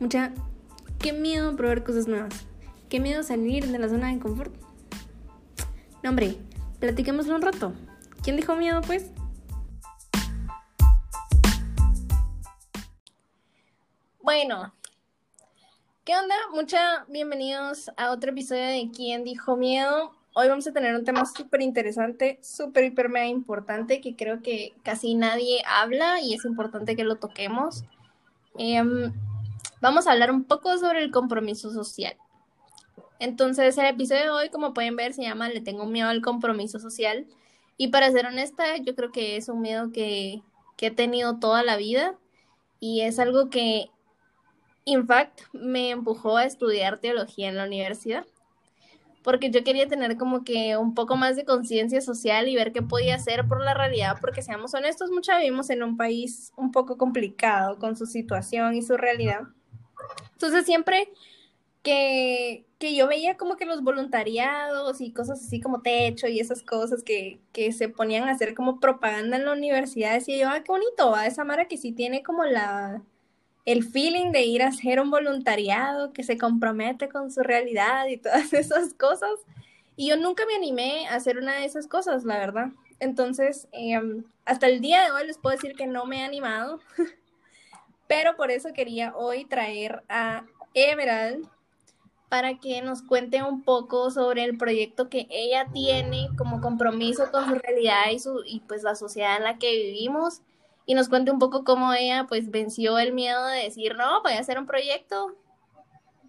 Mucha, qué miedo probar cosas nuevas. Qué miedo salir de la zona de confort. No, hombre, platiquémoslo un rato. ¿Quién dijo miedo, pues? Bueno, ¿qué onda? Mucha bienvenidos a otro episodio de ¿Quién dijo miedo? Hoy vamos a tener un tema súper interesante, súper, hiper, mega importante que creo que casi nadie habla y es importante que lo toquemos. Em, vamos a hablar un poco sobre el compromiso social. Entonces, el episodio de hoy, como pueden ver, se llama Le tengo miedo al compromiso social. Y para ser honesta, yo creo que es un miedo que, he tenido toda la vida y es algo que, in fact, me empujó a estudiar teología en la universidad. Porque yo quería tener como que un poco más de conciencia social y ver qué podía hacer por la realidad, porque seamos honestos, muchas vivimos en un país un poco complicado con su situación y su realidad. Entonces siempre que, que, yo veía como que los voluntariados y cosas así como techo y esas cosas que, que se ponían a hacer como propaganda en la universidad, decía yo, ah, qué bonito, va esa Mara que sí tiene como la, el feeling de ir a hacer un voluntariado, que se compromete con su realidad y todas esas cosas. Y yo nunca me animé a hacer una de esas cosas, la verdad. Entonces, eh, hasta el día de hoy les puedo decir que no me he animado, pero por eso quería hoy traer a Emerald para que nos cuente un poco sobre el proyecto que ella tiene como compromiso con su realidad y, su, y pues la sociedad en la que vivimos y nos cuente un poco cómo ella pues venció el miedo de decir, no, voy a hacer un proyecto,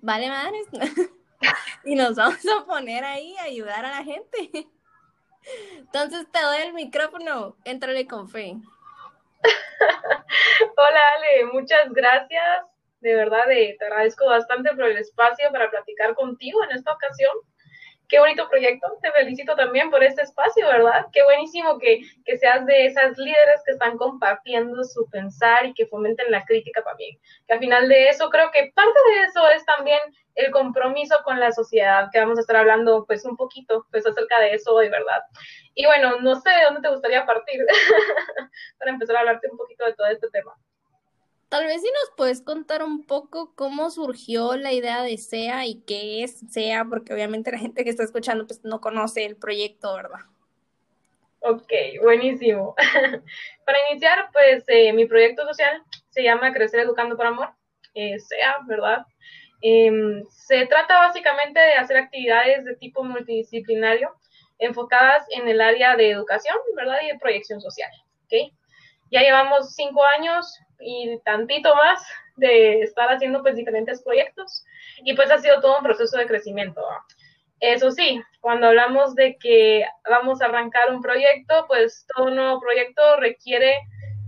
vale madres, y nos vamos a poner ahí a ayudar a la gente. Entonces te doy el micrófono, entrale con fe. Hola Ale, muchas gracias de verdad te agradezco bastante por el espacio para platicar contigo en esta ocasión. Qué bonito proyecto, te felicito también por este espacio, ¿verdad? Qué buenísimo que, que seas de esas líderes que están compartiendo su pensar y que fomenten la crítica también. Que al final de eso, creo que parte de eso es también el compromiso con la sociedad, que vamos a estar hablando pues un poquito pues acerca de eso hoy, ¿verdad? Y bueno, no sé de dónde te gustaría partir para empezar a hablarte un poquito de todo este tema. Tal vez si nos puedes contar un poco cómo surgió la idea de SEA y qué es SEA, porque obviamente la gente que está escuchando pues no conoce el proyecto, ¿verdad? Ok, buenísimo. Para iniciar, pues eh, mi proyecto social se llama Crecer Educando por Amor, eh, SEA, ¿verdad? Em, se trata básicamente de hacer actividades de tipo multidisciplinario enfocadas en el área de educación, ¿verdad? Y de proyección social, ¿ok? Ya llevamos cinco años y tantito más de estar haciendo pues diferentes proyectos y pues ha sido todo un proceso de crecimiento. Eso sí, cuando hablamos de que vamos a arrancar un proyecto, pues todo nuevo proyecto requiere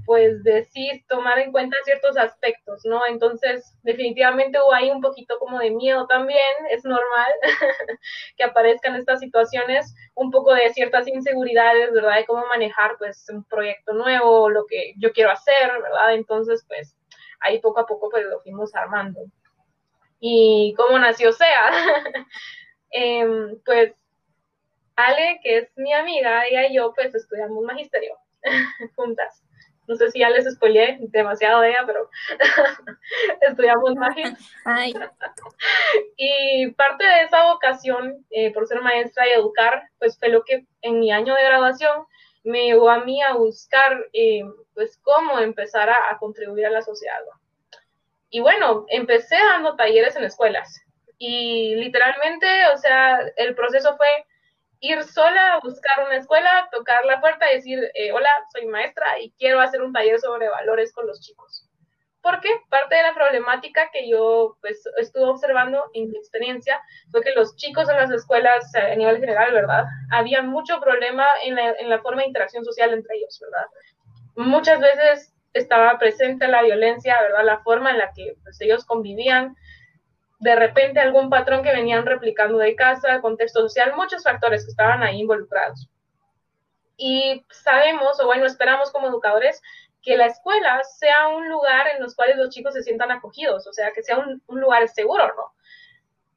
pues decir, tomar en cuenta ciertos aspectos, ¿no? Entonces, definitivamente hubo ahí un poquito como de miedo también, es normal que aparezcan estas situaciones, un poco de ciertas inseguridades, ¿verdad? De cómo manejar pues un proyecto nuevo, lo que yo quiero hacer, ¿verdad? Entonces, pues ahí poco a poco pues lo fuimos armando. ¿Y cómo nació SEA? Em, pues Ale, que es mi amiga, ella y yo pues estudiamos magisterio juntas. No sé si ya les spoileé demasiado de ella, pero estudiamos magia. y parte de esa vocación eh, por ser maestra y educar, pues fue lo que en mi año de graduación me llevó a mí a buscar, eh, pues, cómo empezar a, a contribuir a la sociedad. Y bueno, empecé dando talleres en escuelas. Y literalmente, o sea, el proceso fue ir sola a buscar una escuela, tocar la puerta y decir, eh, hola, soy maestra y quiero hacer un taller sobre valores con los chicos. Porque parte de la problemática que yo pues, estuve observando en mi experiencia fue que los chicos en las escuelas a nivel general, ¿verdad? Había mucho problema en la, en la forma de interacción social entre ellos, ¿verdad? Muchas veces estaba presente la violencia, ¿verdad? La forma en la que pues, ellos convivían, de repente algún patrón que venían replicando de casa, contexto social, muchos factores que estaban ahí involucrados. Y sabemos, o bueno, esperamos como educadores, que la escuela sea un lugar en los cuales los chicos se sientan acogidos, o sea, que sea un, lugar seguro, ¿no?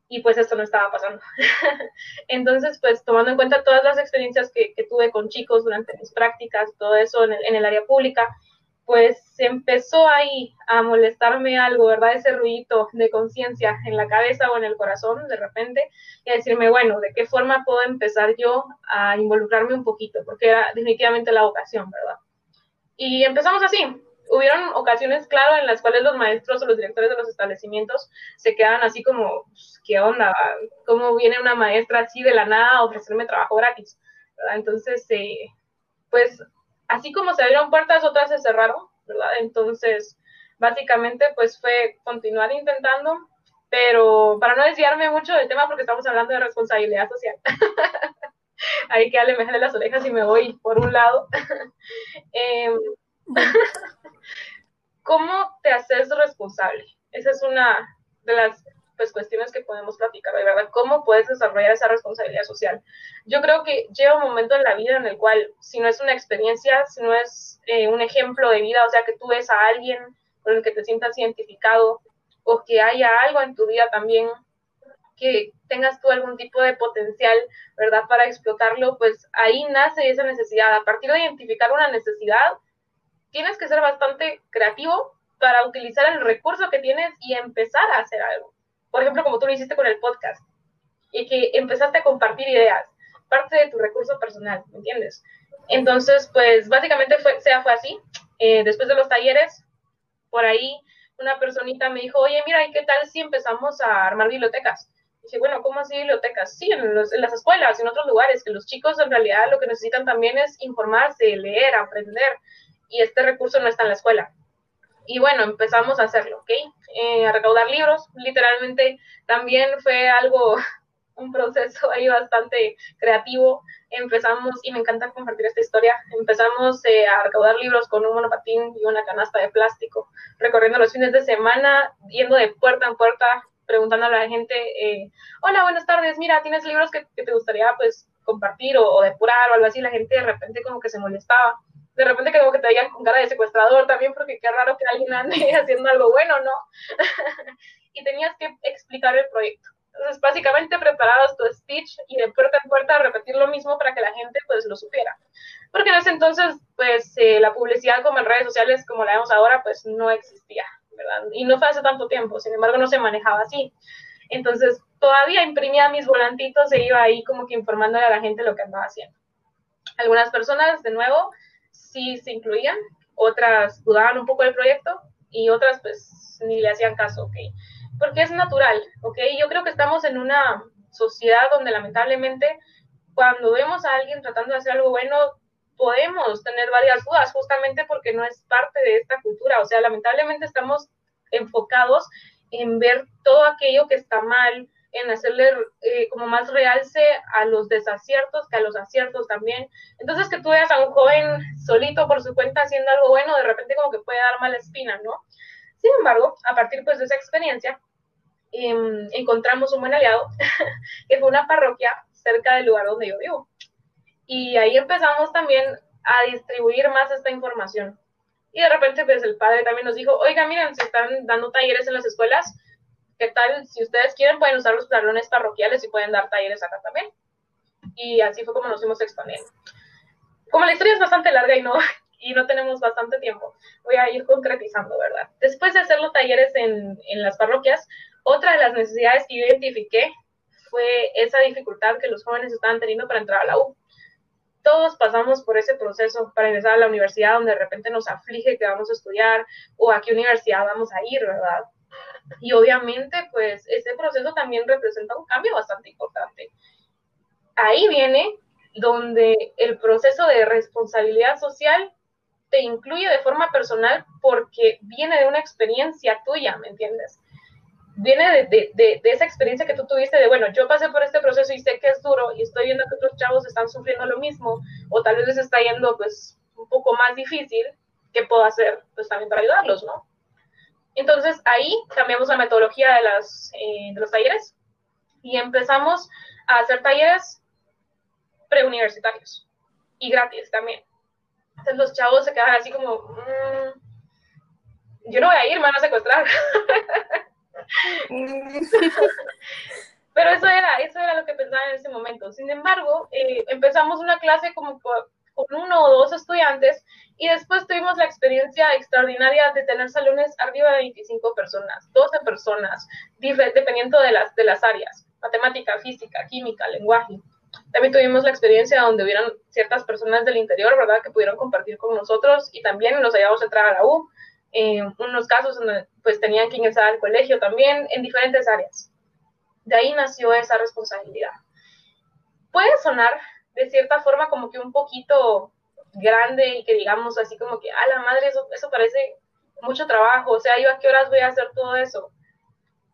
Y pues esto no estaba pasando. Entonces, pues tomando en cuenta todas las experiencias que, tuve con chicos durante mis prácticas, todo eso en el, en el área pública, pues empezó ahí a molestarme algo, ¿verdad? Ese ruidito de conciencia en la cabeza o en el corazón de repente y a decirme, bueno, ¿de qué forma puedo empezar yo a involucrarme un poquito? Porque era definitivamente la vocación, ¿verdad? Y empezamos así. Hubieron ocasiones, claro, en las cuales los maestros o los directores de los establecimientos se quedan así como, pues, ¿qué onda? ¿Cómo viene una maestra así de la nada a ofrecerme trabajo gratis? Entonces, eh, pues así como se abrieron puertas, otras se cerraron, ¿verdad? Entonces, básicamente, pues fue continuar intentando, pero para no desviarme mucho del tema, porque estamos hablando de responsabilidad social. Ahí que me las orejas y me voy por un lado. Em, ¿Cómo te haces responsable? Esa es una de las pues cuestiones que podemos platicar verdad, cómo puedes desarrollar esa responsabilidad social. Yo creo que llega un momento en la vida en el cual, si no es una experiencia, si no es eh, un ejemplo de vida, o sea, que tú ves a alguien con el que te sientas identificado, o que haya algo en tu vida también que tengas tú algún tipo de potencial, ¿verdad? Para explotarlo, pues ahí nace esa necesidad. A partir de identificar una necesidad, tienes que ser bastante creativo para utilizar el recurso que tienes y empezar a hacer algo por ejemplo, como tú lo hiciste con el podcast, y que empezaste a compartir ideas, parte de tu recurso personal, ¿me entiendes? Entonces, pues básicamente fue, sea, fue así. Eh, después de los talleres, por ahí una personita me dijo, oye, mira, ¿y qué tal si empezamos a armar bibliotecas? Y dije, bueno, ¿cómo así bibliotecas? Sí, en, en, las escuelas, en otros lugares, que los chicos en realidad lo que necesitan también es informarse, leer, aprender, y este recurso no está en la escuela. Y bueno, empezamos a hacerlo, ¿ok? Eh, a recaudar libros. Literalmente también fue algo, un proceso ahí bastante creativo. Empezamos, y me encanta compartir esta historia, empezamos eh, a recaudar libros con un monopatín y una canasta de plástico, recorriendo los fines de semana, yendo de puerta en puerta, preguntando a la gente, eh, hola, buenas tardes, mira, ¿tienes libros que, te gustaría pues compartir o, o depurar o algo así? La gente de repente como que se molestaba de repente como que te veían con cara de secuestrador también, porque qué raro que alguien ande haciendo algo bueno, ¿no? y tenías que explicar el proyecto. Entonces, básicamente preparabas tu speech y de puerta en puerta repetir lo mismo para que la gente pues lo supiera. Porque en ese entonces, pues eh, la publicidad como en redes sociales, como la vemos ahora, pues no existía, ¿verdad? Y no fue hace tanto tiempo, sin embargo no se manejaba así. Entonces, todavía imprimía mis volantitos e iba ahí como que informándole a la gente lo que andaba haciendo. Algunas personas, de nuevo, sí se incluían, otras dudaban un poco del proyecto y otras pues ni le hacían caso, ¿ok? Porque es natural, ¿ok? Yo creo que estamos en una sociedad donde lamentablemente cuando vemos a alguien tratando de hacer algo bueno, podemos tener varias dudas justamente porque no es parte de esta cultura. O sea, lamentablemente estamos enfocados en ver todo aquello que está mal, en hacerle eh, como más realce a los desaciertos que a los aciertos también. Entonces que tú veas a un joven solito por su cuenta haciendo algo bueno, de repente como que puede dar mala espina, ¿no? Sin embargo, a partir pues de esa experiencia, em, encontramos un buen aliado, que fue una parroquia cerca del lugar donde yo vivo. Y ahí empezamos también a distribuir más esta información. Y de repente pues el padre también nos dijo, oiga, miren, se están dando talleres en las escuelas, ¿Qué tal? Si ustedes quieren, pueden usar los salones parroquiales y pueden dar talleres acá también. Y así fue como nos fuimos exponiendo. Como la historia es bastante larga y no, y no tenemos bastante tiempo, voy a ir concretizando, ¿verdad? Después de hacer los talleres en, en las parroquias, otra de las necesidades que yo identifiqué fue esa dificultad que los jóvenes estaban teniendo para entrar a la U. Todos pasamos por ese proceso para ingresar a la universidad donde de repente nos aflige que vamos a estudiar o a qué universidad vamos a ir, ¿verdad? Y obviamente, pues ese proceso también representa un cambio bastante importante. Ahí viene donde el proceso de responsabilidad social te incluye de forma personal porque viene de una experiencia tuya, ¿me entiendes? Viene de, de, de, esa experiencia que tú tuviste de, bueno, yo pasé por este proceso y sé que es duro y estoy viendo que otros chavos están sufriendo lo mismo o tal vez les está yendo pues un poco más difícil, ¿qué puedo hacer? Pues también para ayudarlos, ¿no? Entonces ahí cambiamos la metodología de, las, eh, de los talleres y empezamos a hacer talleres preuniversitarios y gratis también. Entonces los chavos se quedaban así como, mm, yo no voy a ir, me van a secuestrar. Pero eso era, eso era lo que pensaba en ese momento. Sin embargo, eh, empezamos una clase como con uno o dos estudiantes y después tuvimos la experiencia extraordinaria de tener salones arriba de 25 personas, 12 personas, dependiendo de las, de las áreas, matemática, física, química, lenguaje. También tuvimos la experiencia donde hubieron ciertas personas del interior, ¿verdad?, que pudieron compartir con nosotros y también nos ayudamos a entrar a la U. En unos casos donde pues tenían que ingresar al colegio también, en diferentes áreas. De ahí nació esa responsabilidad. Puede sonar de cierta forma como que un poquito grande y que digamos así como que, a la madre, eso, parece mucho trabajo, o sea, yo a qué horas voy a hacer todo eso.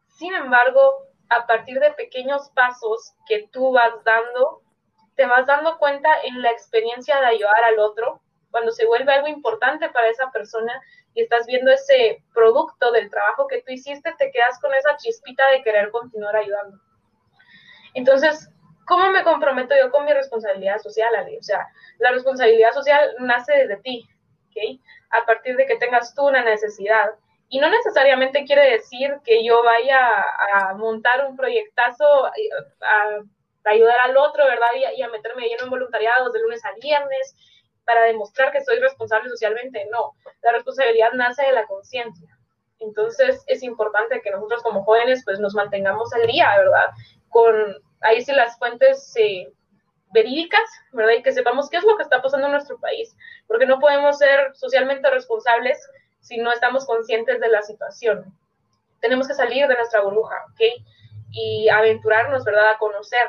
Sin embargo, a partir de pequeños pasos que tú vas dando, te vas dando cuenta en la experiencia de ayudar al otro, cuando se vuelve algo importante para esa persona y estás viendo ese producto del trabajo que tú hiciste, te quedas con esa chispita de querer continuar ayudando. Entonces, ¿cómo me comprometo yo con mi responsabilidad social, Ale? O sea, la responsabilidad social nace desde ti, ¿ok? A partir de que tengas tú una necesidad. Y no necesariamente quiere decir que yo vaya a montar un proyectazo, a, ayudar al otro, ¿verdad? Y, a meterme lleno en voluntariados de lunes a viernes para demostrar que soy responsable socialmente. No, la responsabilidad nace de la conciencia. Entonces es importante que nosotros como jóvenes pues nos mantengamos al día, ¿verdad? Con ahí sí las fuentes eh, verídicas, ¿verdad? Y que sepamos qué es lo que está pasando en nuestro país, porque no podemos ser socialmente responsables si no estamos conscientes de la situación. Tenemos que salir de nuestra burbuja, ¿ok? Y aventurarnos, ¿verdad? A conocer.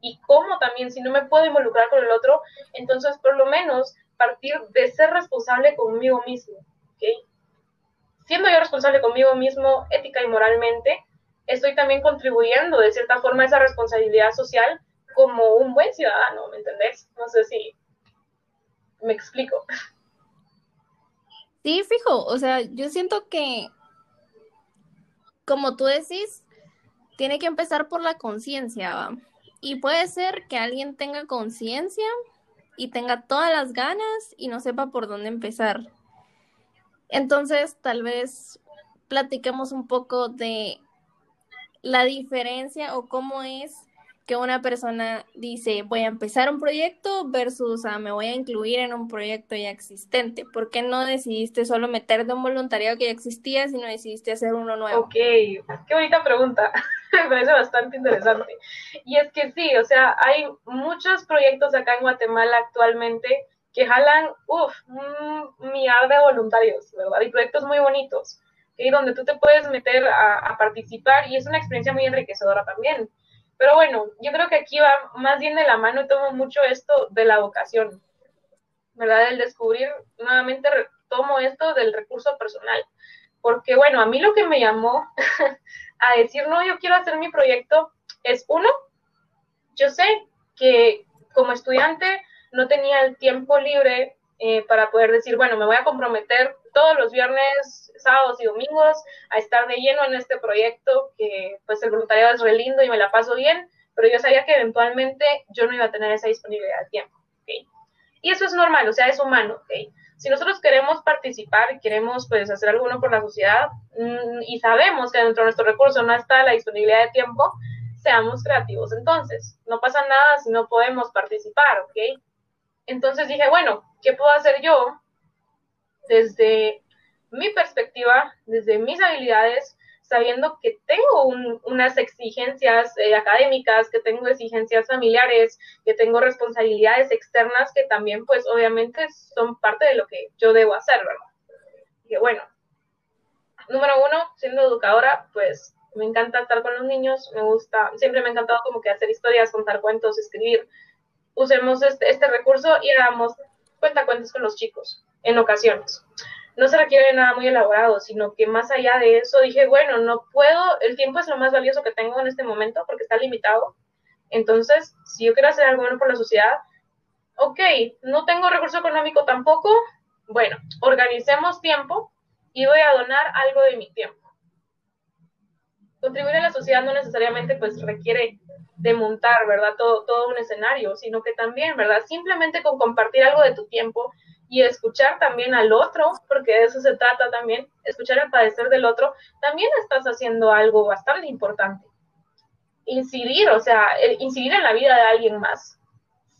Y cómo también, si no me puedo involucrar con el otro, entonces por lo menos partir de ser responsable conmigo mismo, ¿ok? Siendo yo responsable conmigo mismo, ética y moralmente, estoy también contribuyendo de cierta forma a esa responsabilidad social como un buen ciudadano, ¿me entendés? No sé si me explico. Sí, fijo, o sea, yo siento que, como tú decís, tiene que empezar por la conciencia, Y puede ser que alguien tenga conciencia y tenga todas las ganas y no sepa por dónde empezar. Entonces, tal vez platiquemos un poco de la diferencia o cómo es que una persona dice voy a empezar un proyecto versus me voy a incluir en un proyecto ya existente? ¿Por qué no decidiste solo meterte un voluntariado que ya existía, sino decidiste hacer uno nuevo? Ok, qué bonita pregunta. Me parece bastante interesante. Y es que sí, o sea, hay muchos proyectos acá en Guatemala actualmente que jalan, uff, un millar de voluntarios, ¿verdad? Y proyectos muy bonitos donde tú te puedes meter a, participar y es una experiencia muy enriquecedora también. Pero bueno, yo creo que aquí va más bien de la mano y tomo mucho esto de la vocación, ¿verdad? El descubrir, nuevamente tomo esto del recurso personal, porque bueno, a mí lo que me llamó a decir, no, yo quiero hacer mi proyecto, es uno, yo sé que como estudiante no tenía el tiempo libre eh, para poder decir, bueno, me voy a comprometer todos los viernes, sábados y domingos a estar de lleno en este proyecto, que pues el voluntariado es re lindo y me la paso bien, pero yo sabía que eventualmente yo no iba a tener esa disponibilidad de tiempo. ¿okay? Y eso es normal, o sea, es humano. ¿okay? Si nosotros queremos participar queremos pues hacer alguno por la sociedad mm, y sabemos que dentro de nuestro recurso no está la disponibilidad de tiempo, seamos creativos. Entonces, no pasa nada si no podemos participar, ¿ok? Entonces dije, bueno, ¿qué puedo hacer yo desde mi perspectiva, desde mis habilidades, sabiendo que tengo unas exigencias eh, académicas, que tengo exigencias familiares, que tengo responsabilidades externas que también, pues, obviamente son parte de lo que yo debo hacer, ¿verdad? Y bueno, número uno, siendo educadora, pues me encanta estar con los niños, me gusta, siempre me ha encantado como que hacer historias, contar cuentos, escribir. Usemos este, este recurso y hagamos cuentacuentos con los chicos en ocasiones. No se requiere nada muy elaborado, sino que más allá de eso dije, bueno, no puedo, el tiempo es lo más valioso que tengo en este momento porque está limitado. Entonces, si yo quiero hacer algo bueno por la sociedad, ok, no tengo recurso económico tampoco, bueno, organicemos tiempo y voy a donar algo de mi tiempo. Contribuir a la sociedad no necesariamente pues requiere de montar, ¿verdad? Todo, todo un escenario, sino que también, ¿verdad? Simplemente con compartir algo de tu tiempo y escuchar también al otro, porque de eso se trata también, escuchar el padecer del otro, también estás haciendo algo bastante importante. Incidir, o sea, incidir en la vida de alguien más,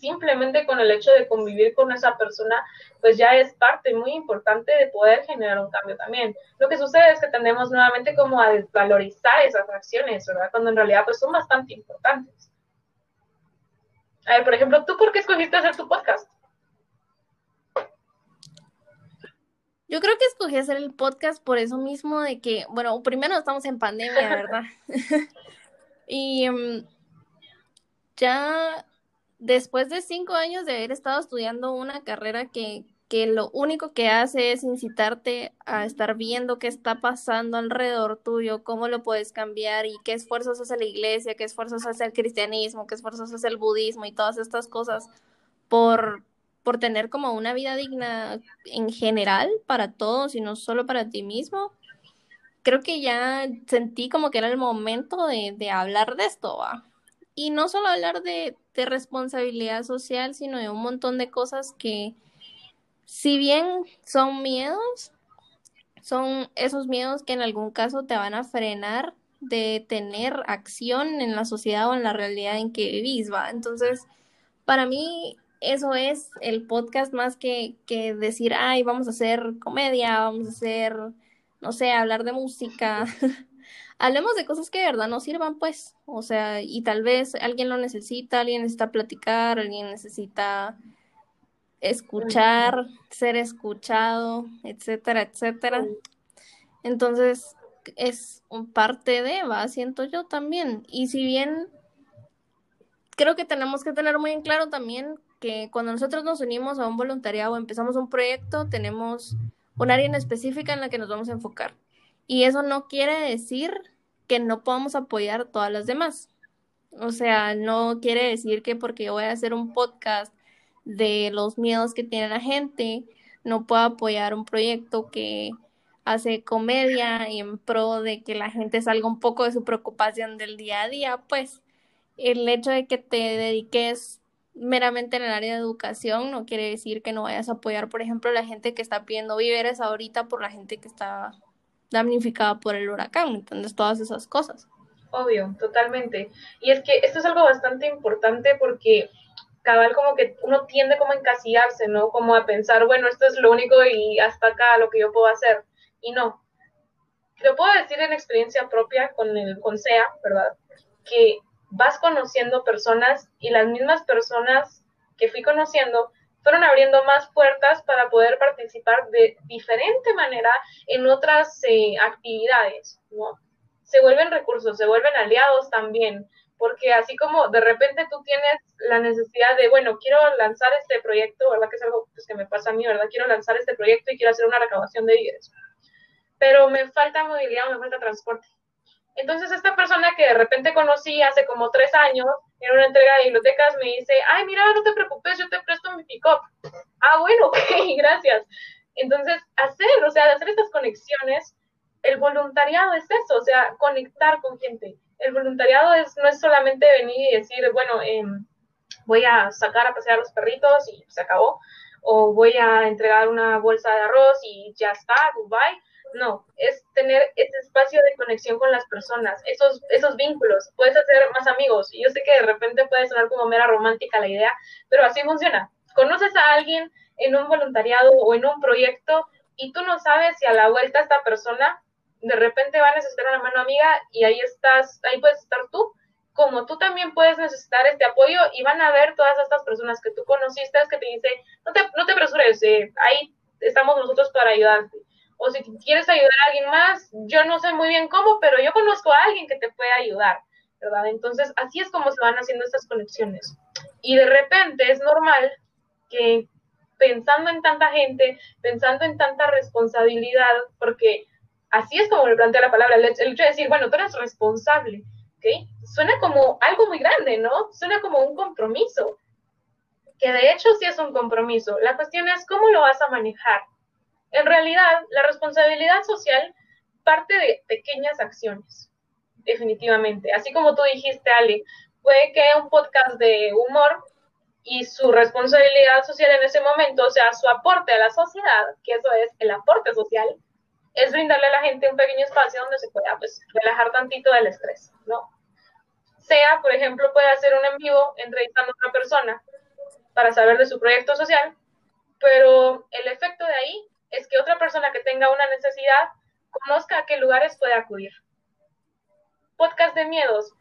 simplemente con el hecho de convivir con esa persona, pues ya es parte muy importante de poder generar un cambio también. Lo que sucede es que tendemos nuevamente como a desvalorizar esas acciones, ¿verdad? Cuando en realidad pues son bastante importantes. A ver, por ejemplo, ¿tú por qué escogiste hacer tu podcast? Yo creo que escogí hacer el podcast por eso mismo de que, bueno, primero estamos en pandemia, ¿verdad? y em, ya después de cinco años de haber estado estudiando una carrera que, que lo único que hace es incitarte a estar viendo qué está pasando alrededor tuyo, cómo lo puedes cambiar y qué esfuerzos hace la iglesia, qué esfuerzos hace el cristianismo, qué esfuerzos hace el budismo y todas estas cosas por, por tener como una vida digna en general para todos y no solo para ti mismo. Creo que ya sentí como que era el momento de, de hablar de esto, ¿va? Y no solo hablar de, de responsabilidad social, sino de un montón de cosas que, si bien son miedos, son esos miedos que en algún caso te van a frenar de tener acción en la sociedad o en la realidad en que vivís, ¿va? Entonces, para mí eso es el podcast más que, que decir, ay, vamos a hacer comedia, vamos a hacer, no sé, hablar de música. hablemos de cosas que de verdad nos sirvan, pues, o sea, y tal vez alguien lo necesita, alguien necesita platicar, alguien necesita escuchar, ser escuchado, etcétera, etcétera. Entonces, es un parte de, va, siento yo también. Y si bien creo que tenemos que tener muy en claro también que cuando nosotros nos unimos a un voluntariado o empezamos un proyecto, tenemos un área en específica en la que nos vamos a enfocar. Y eso no quiere decir que no podamos apoyar todas las demás. O sea, no quiere decir que porque voy a hacer un podcast de los miedos que tiene la gente, no puedo apoyar un proyecto que hace comedia y en pro de que la gente salga un poco de su preocupación del día a día, pues el hecho de que te dediques meramente en el área de educación no quiere decir que no vayas a apoyar, por ejemplo, la gente que está pidiendo víveres ahorita por la gente que está damnificada por el huracán, entonces todas esas cosas. Obvio, totalmente. Y es que esto es algo bastante importante porque cabal como que uno tiende como a encasillarse, ¿no? Como a pensar, bueno, esto es lo único y hasta acá lo que yo puedo hacer. Y no. Lo puedo decir en experiencia propia con el con SEA, ¿verdad? Que vas conociendo personas y las mismas personas que fui conociendo fueron abriendo más puertas para poder participar de diferente manera en otras eh, actividades, ¿no? Se vuelven recursos, se vuelven aliados también, porque así como de repente tú tienes la necesidad de, bueno, quiero lanzar este proyecto, ¿verdad? Que es algo pues, que me pasa a mí, ¿verdad? Quiero lanzar este proyecto y quiero hacer una recaudación de víveres, pero me falta movilidad, me falta transporte. Entonces esta persona que de repente conocí hace como tres años en una entrega de bibliotecas me dice, ay, mira, no te preocupes, yo te presto mi pick-up. Ah, bueno, ok, gracias. Entonces, hacer, o sea, hacer estas conexiones, el voluntariado es eso, o sea, conectar con gente. El voluntariado es, no es solamente venir y decir, bueno, em, voy a sacar a pasear a los perritos y se acabó, o voy a entregar una bolsa de arroz y ya está, goodbye no, es tener ese espacio de conexión con las personas, esos, esos vínculos. Puedes hacer más amigos. Y yo sé que de repente puede sonar como mera romántica la idea, pero así funciona. Conoces a alguien en un voluntariado o en un proyecto y tú no sabes si a la vuelta esta persona de repente va a necesitar una mano amiga y ahí estás, ahí puedes estar tú, como tú también puedes necesitar este apoyo y van a ver todas estas personas que tú conociste que te dicen, no te, no te apresures, eh, ahí estamos nosotros para ayudarte o si quieres ayudar a alguien más, yo no sé muy bien cómo, pero yo conozco a alguien que te puede ayudar, ¿verdad? Entonces, así es como se van haciendo estas conexiones. Y de repente es normal que pensando en tanta gente, pensando en tanta responsabilidad, porque así es como le plantea la palabra, el hecho de decir, bueno, tú eres responsable, ¿ok? Suena como algo muy grande, ¿no? Suena como un compromiso, que de hecho sí es un compromiso. La cuestión es cómo lo vas a manejar, en realidad, la responsabilidad social parte de pequeñas acciones, definitivamente. Así como tú dijiste, Ali, puede que un podcast de humor y su responsabilidad social en ese momento, o sea, su aporte a la sociedad, que eso es el aporte social, es brindarle a la gente un pequeño espacio donde se pueda pues, relajar tantito del estrés, ¿no? Sea, por ejemplo, puede hacer un en vivo entrevistando a otra persona para saber de su proyecto social, pero el efecto de ahí es que otra persona que tenga una necesidad conozca a qué lugares puede acudir. Podcast de miedos,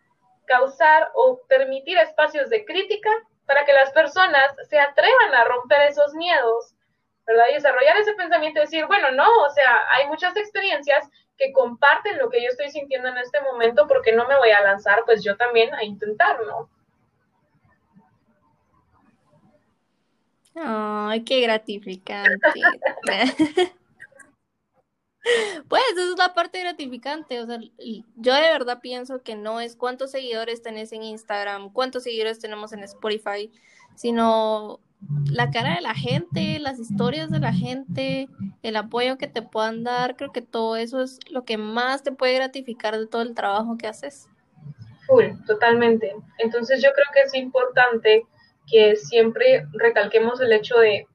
causar o permitir espacios de crítica para que las personas se atrevan a romper esos miedos, ¿verdad? Y desarrollar ese pensamiento y decir, bueno, no, o sea, hay muchas experiencias que comparten lo que yo estoy sintiendo en este momento porque no me voy a lanzar, pues yo también a intentar, ¿no? Ay, qué gratificante. Pues esa es la parte gratificante, o sea, yo de verdad pienso que no es cuántos seguidores tenés en Instagram, cuántos seguidores tenemos en Spotify, sino la cara de la gente, las historias de la gente, el apoyo que te puedan dar, creo que todo eso es lo que más te puede gratificar de todo el trabajo que haces. Full, totalmente. Entonces yo creo que es importante que siempre recalquemos el hecho de,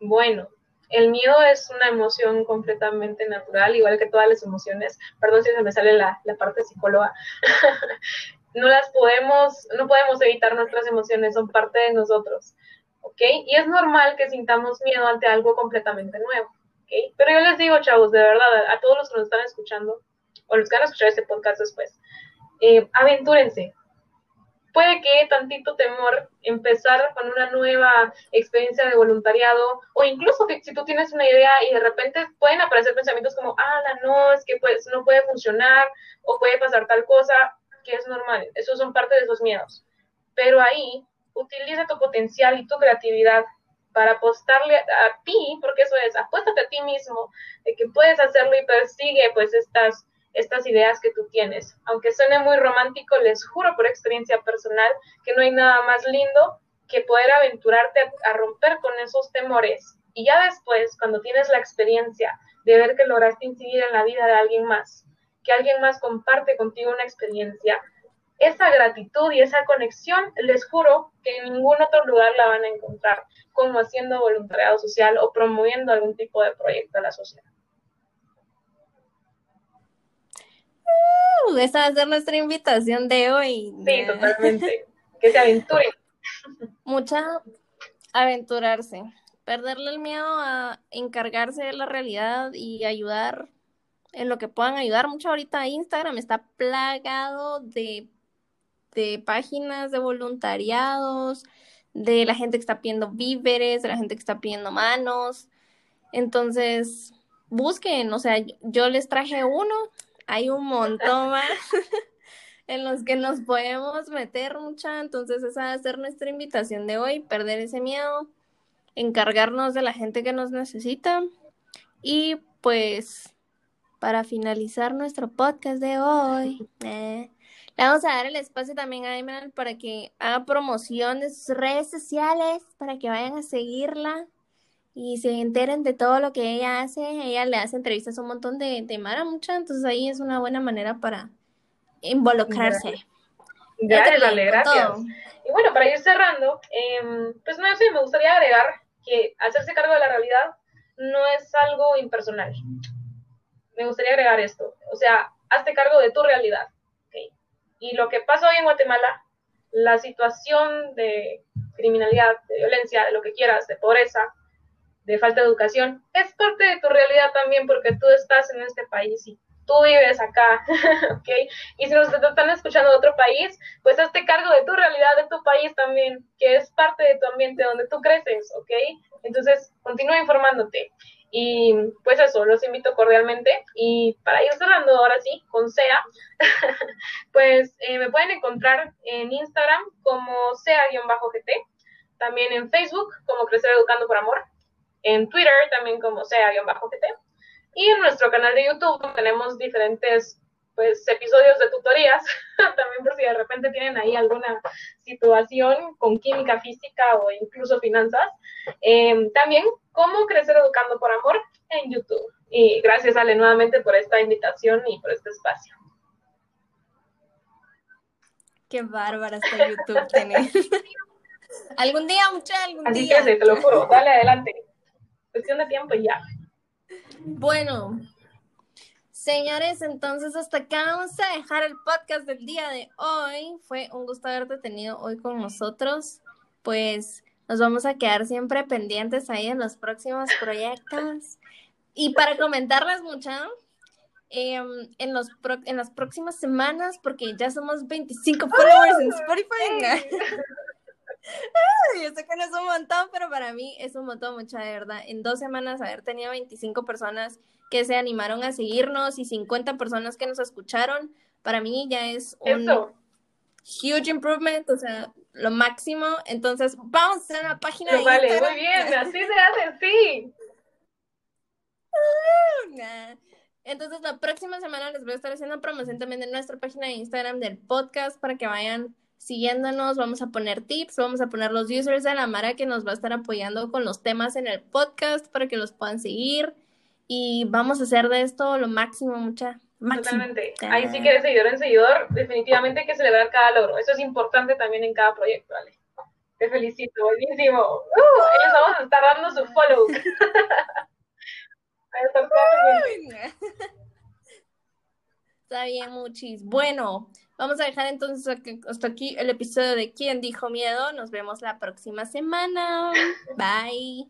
bueno, el miedo es una emoción completamente natural, igual que todas las emociones. Perdón si se me sale la, la parte psicóloga. no las podemos, no podemos evitar nuestras emociones, son parte de nosotros. ¿Ok? Y es normal que sintamos miedo ante algo completamente nuevo. ¿Ok? Pero yo les digo, chavos, de verdad, a todos los que nos están escuchando, o los que van a escuchar este podcast después, eh, aventúrense, puede que tantito temor empezar con una nueva experiencia de voluntariado o incluso si tú tienes una idea y de repente pueden aparecer pensamientos como, ah, no, es que pues no puede funcionar o puede pasar tal cosa, que es normal, esos son parte de esos miedos. Pero ahí utiliza tu potencial y tu creatividad para apostarle a ti, porque eso es, apuéstate a ti mismo, de que puedes hacerlo y persigue pues estas estas ideas que tú tienes. Aunque suene muy romántico, les juro por experiencia personal que no hay nada más lindo que poder aventurarte a, romper con esos temores. Y ya después, cuando tienes la experiencia de ver que lograste incidir en la vida de alguien más, que alguien más comparte contigo una experiencia, esa gratitud y esa conexión, les juro que en ningún otro lugar la van a encontrar, como haciendo voluntariado social o promoviendo algún tipo de proyecto a la sociedad. Esa va a ser nuestra invitación de hoy. Sí, totalmente. Que se aventuren. Mucha aventurarse. Perderle el miedo a encargarse de la realidad y ayudar en lo que puedan ayudar. Mucho ahorita Instagram está plagado de, de páginas de voluntariados, de la gente que está pidiendo víveres, de la gente que está pidiendo manos. Entonces, busquen, o sea, yo les traje uno, hay un montón más en los que nos podemos meter mucha, entonces esa va a ser nuestra invitación de hoy, perder ese miedo, encargarnos de la gente que nos necesita. Y pues para finalizar nuestro podcast de hoy, eh, le vamos a dar el espacio también a Emerald para que haga promoción de sus redes sociales, para que vayan a seguirla y se enteren de todo lo que ella hace. Ella le hace entrevistas a un montón de, de Mara mucha, entonces ahí es una buena manera para involucrarse. Gracias, dale, gracias. Y bueno, para ir cerrando, eh, pues no sé, me gustaría agregar que hacerse cargo de la realidad no es algo impersonal. Me gustaría agregar esto, o sea, hazte cargo de tu realidad. ¿okay? Y lo que pasa hoy en Guatemala, la situación de criminalidad, de violencia, de lo que quieras, de pobreza, de falta de educación, es parte de tu realidad también porque tú estás en este país y tú vives acá, ¿ok? Y si nos están escuchando de otro país, pues hazte cargo de tu realidad, de tu país también, que es parte de tu ambiente donde tú creces, ¿ok? Entonces, continúa informándote. Y pues eso, los invito cordialmente. Y para ir cerrando ahora sí, con SEA, pues eh, me pueden encontrar en Instagram como SEA-GT, también en Facebook como Crecer Educando por Amor, en Twitter también como sea-gt. Y en nuestro canal de YouTube tenemos diferentes pues episodios de tutorías, también por si de repente tienen ahí alguna situación con química física o incluso finanzas. Em, también cómo crecer educando por amor en YouTube. Y gracias Ale nuevamente por esta invitación y por este espacio. Qué bárbara está YouTube tener. algún día, mucha, algún Así día. Así que te lo juro, dale adelante cuestión de tiempo y ya. Bueno, señores, entonces hasta acá vamos a dejar el podcast del día de hoy. Fue un gusto haberte tenido hoy con nosotros. Pues Nos vamos a quedar siempre pendientes ahí en los próximos proyectos. Y para comentarles mucho, em, en, los en las próximas semanas, porque ya somos 25 followers en Spotify. Yo sé que no es un montón, pero para mí es un montón, mucha de verdad. En dos semanas haber tenido 25 personas que se animaron a seguirnos y 50 personas que nos escucharon, para mí ya es un huge improvement, o sea, lo máximo. Entonces, vamos a la página Vale, muy bien, así se hace, sí. Entonces, la próxima semana les voy a estar haciendo promoción también de nuestra página de Instagram del podcast para que vayan siguiéndonos, vamos a poner tips, vamos a poner los users de la Mara que nos va a estar apoyando con los temas en el podcast para que los puedan seguir y vamos a hacer de esto lo máximo, mucha. Totalmente. Ahí sí que de seguidor en seguidor, definitivamente hay que celebrar cada logro. Eso es importante también en cada proyecto, ¿vale? Te felicito, buenísimo. Uh, ellos vamos a estar dando su follow. Está bien, muchis. Bueno, Vamos a dejar entonces hasta aquí el episodio de ¿Quién dijo miedo? Nos vemos la próxima semana. Bye.